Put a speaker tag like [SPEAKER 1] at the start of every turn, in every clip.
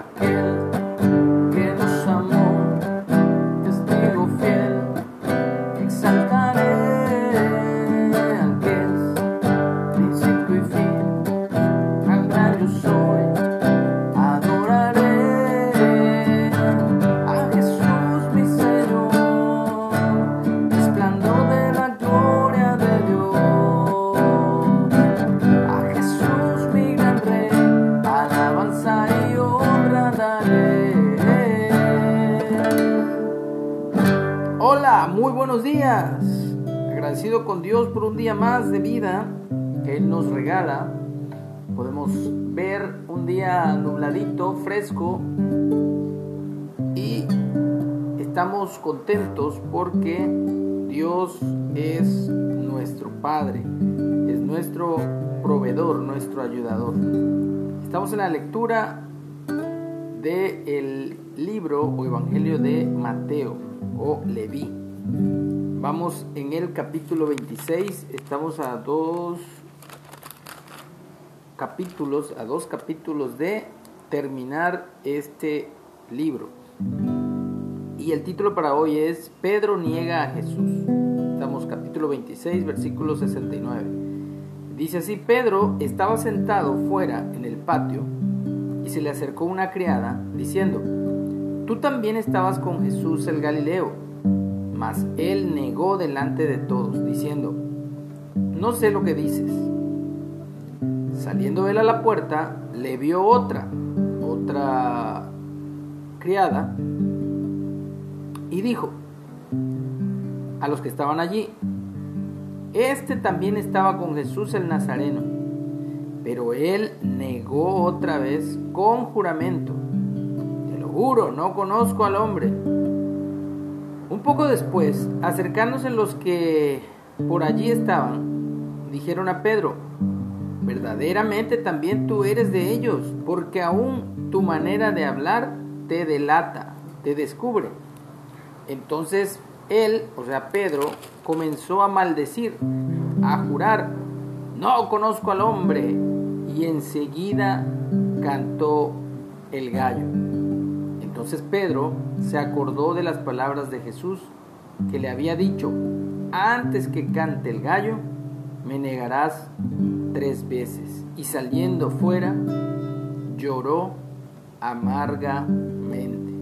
[SPEAKER 1] aquel Agradecido con Dios por un día más de vida que Él nos regala. Podemos ver un día nubladito, fresco y estamos contentos porque Dios es nuestro Padre, es nuestro proveedor, nuestro ayudador. Estamos en la lectura del libro o Evangelio de Mateo o Leví. Vamos en el capítulo 26, estamos a dos capítulos, a dos capítulos de terminar este libro. Y el título para hoy es Pedro niega a Jesús. Estamos capítulo 26, versículo 69. Dice así, Pedro estaba sentado fuera en el patio y se le acercó una criada diciendo, tú también estabas con Jesús el Galileo. Mas él negó delante de todos, diciendo, no sé lo que dices. Saliendo él a la puerta, le vio otra, otra criada, y dijo a los que estaban allí, este también estaba con Jesús el Nazareno. Pero él negó otra vez con juramento. Te lo juro, no conozco al hombre. Un poco después, acercándose los que por allí estaban, dijeron a Pedro, verdaderamente también tú eres de ellos, porque aún tu manera de hablar te delata, te descubre. Entonces él, o sea Pedro, comenzó a maldecir, a jurar, no conozco al hombre, y enseguida cantó el gallo. Entonces Pedro se acordó de las palabras de Jesús que le había dicho, antes que cante el gallo, me negarás tres veces. Y saliendo fuera, lloró amargamente.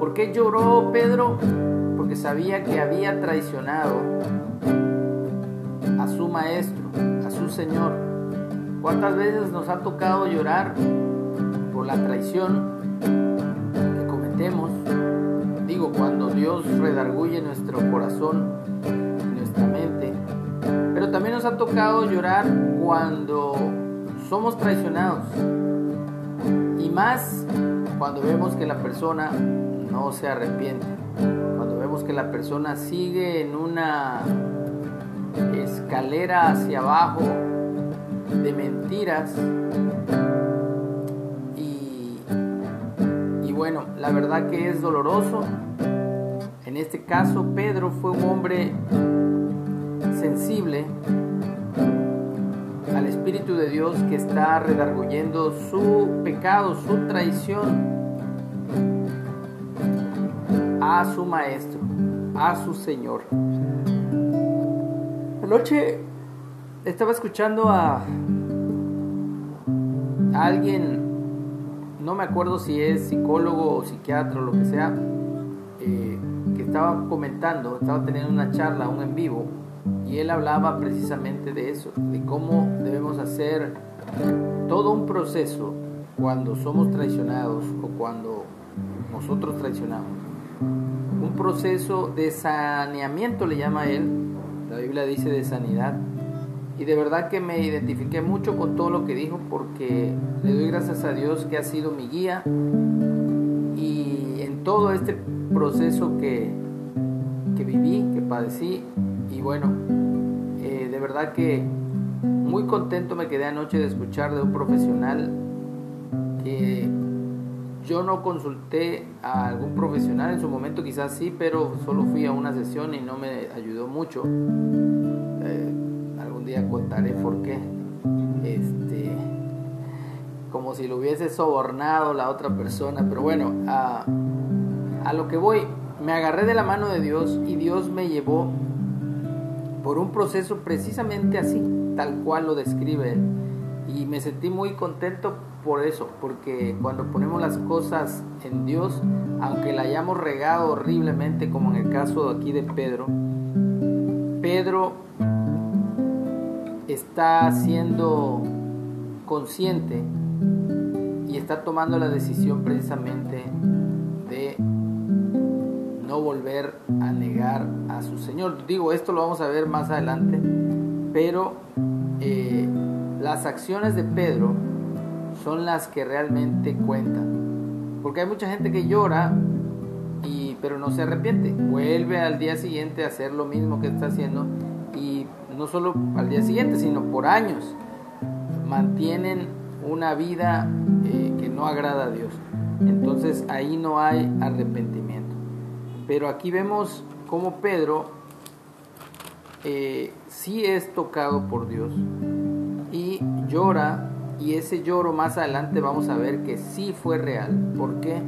[SPEAKER 1] ¿Por qué lloró Pedro? Porque sabía que había traicionado a su maestro, a su Señor. ¿Cuántas veces nos ha tocado llorar la traición que cometemos? Digo, cuando Dios redarguye nuestro corazón, nuestra mente. Pero también nos ha tocado llorar cuando somos traicionados. Y más cuando vemos que la persona no se arrepiente. Cuando vemos que la persona sigue en una escalera hacia abajo de mentiras. La verdad que es doloroso. En este caso, Pedro fue un hombre sensible al Espíritu de Dios que está redarguyendo su pecado, su traición a su maestro, a su Señor. Anoche estaba escuchando a alguien, no me acuerdo si es psicólogo o psiquiatra o lo que sea, eh, que estaba comentando, estaba teniendo una charla, un en vivo, y él hablaba precisamente de eso, de cómo debemos hacer todo un proceso cuando somos traicionados o cuando nosotros traicionamos. Un proceso de saneamiento le llama él, la Biblia dice de sanidad. Y de verdad que me identifiqué mucho con todo lo que dijo porque le doy gracias a Dios que ha sido mi guía y en todo este proceso que, que viví, que padecí. Y bueno, eh, de verdad que muy contento me quedé anoche de escuchar de un profesional que yo no consulté a algún profesional en su momento, quizás sí, pero solo fui a una sesión y no me ayudó mucho. Día contaré por qué. Este, como si lo hubiese sobornado la otra persona. Pero bueno, a, a lo que voy, me agarré de la mano de Dios y Dios me llevó por un proceso precisamente así, tal cual lo describe él. Y me sentí muy contento por eso, porque cuando ponemos las cosas en Dios, aunque la hayamos regado horriblemente, como en el caso aquí de Pedro, Pedro está siendo consciente y está tomando la decisión precisamente de no volver a negar a su Señor. Digo, esto lo vamos a ver más adelante, pero eh, las acciones de Pedro son las que realmente cuentan. Porque hay mucha gente que llora, y, pero no se arrepiente. Vuelve al día siguiente a hacer lo mismo que está haciendo no solo al día siguiente, sino por años. Mantienen una vida eh, que no agrada a Dios. Entonces ahí no hay arrepentimiento. Pero aquí vemos cómo Pedro eh, sí es tocado por Dios y llora y ese lloro más adelante vamos a ver que sí fue real. ¿Por qué?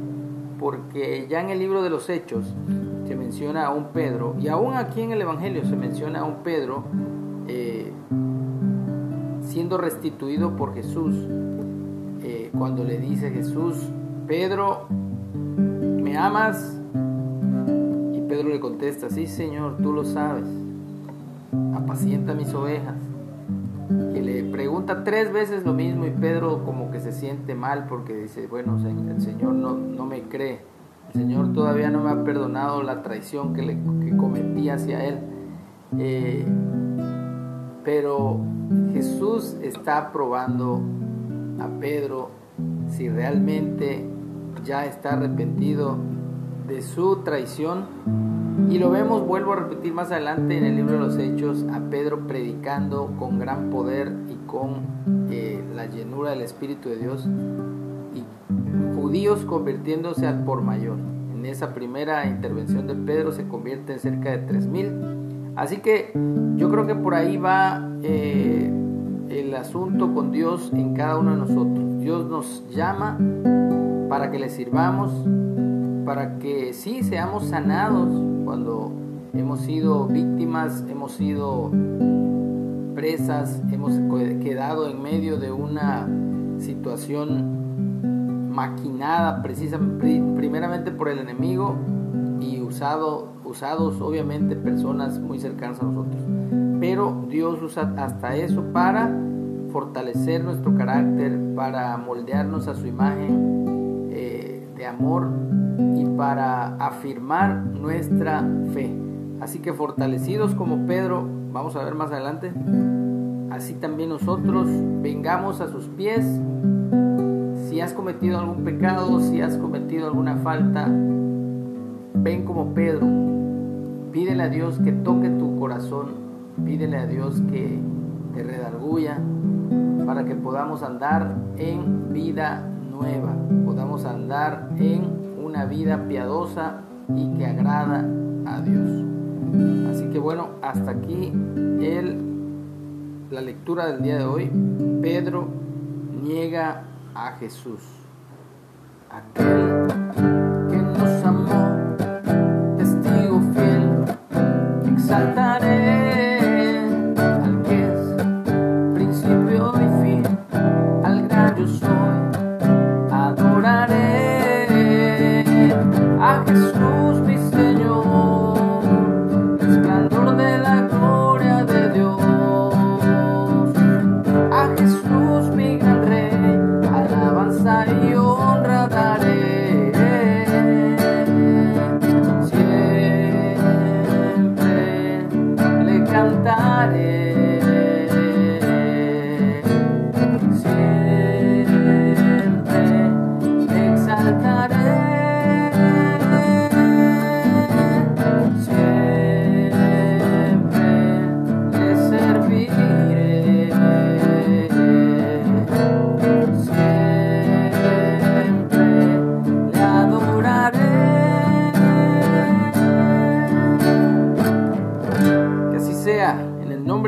[SPEAKER 1] Porque ya en el libro de los Hechos se menciona a un Pedro, y aún aquí en el Evangelio se menciona a un Pedro siendo restituido por Jesús, eh, cuando le dice Jesús, Pedro, ¿me amas? Y Pedro le contesta, sí Señor, tú lo sabes, apacienta mis ovejas que le pregunta tres veces lo mismo y Pedro como que se siente mal porque dice, bueno, el Señor no, no me cree, el Señor todavía no me ha perdonado la traición que, le, cometí hacia Él. Eh, pero Jesús está probando a Pedro si realmente ya está arrepentido de su traición y lo vemos, vuelvo a repetir más adelante en el libro de los Hechos, a Pedro predicando con gran poder y con eh, la llenura del Espíritu de Dios y judíos convirtiéndose al por mayor. En esa primera intervención de Pedro se convierte en cerca de 3.000. Así que yo creo que por ahí va eh, el asunto con Dios en cada uno de nosotros. Dios nos llama para que le sirvamos, para que sí seamos sanados cuando hemos sido víctimas, hemos sido presas, hemos quedado en medio de una situación maquinada precisamente primeramente por el enemigo y usado, usados obviamente personas muy cercanas a nosotros. Pero Dios usa hasta eso para fortalecer nuestro carácter, para moldearnos a su imagen eh, de amor y para afirmar nuestra fe. Así que fortalecidos como Pedro, vamos a ver más adelante, así también nosotros vengamos a sus pies. Si has cometido algún pecado, si has cometido alguna falta, ven como Pedro. Pídele a Dios que toque tu corazón, pídele a Dios que te redarguya para que podamos andar en vida nueva, podamos andar en una vida piadosa y que agrada a Dios. Así que bueno, hasta aquí el, la lectura del día de hoy. Pedro niega a Jesús. Aquel que nos amó, testigo fiel, exaltaré.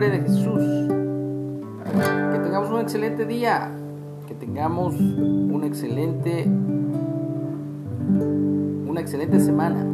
[SPEAKER 1] de Jesús. Que tengamos un excelente día, que tengamos un excelente, una excelente semana.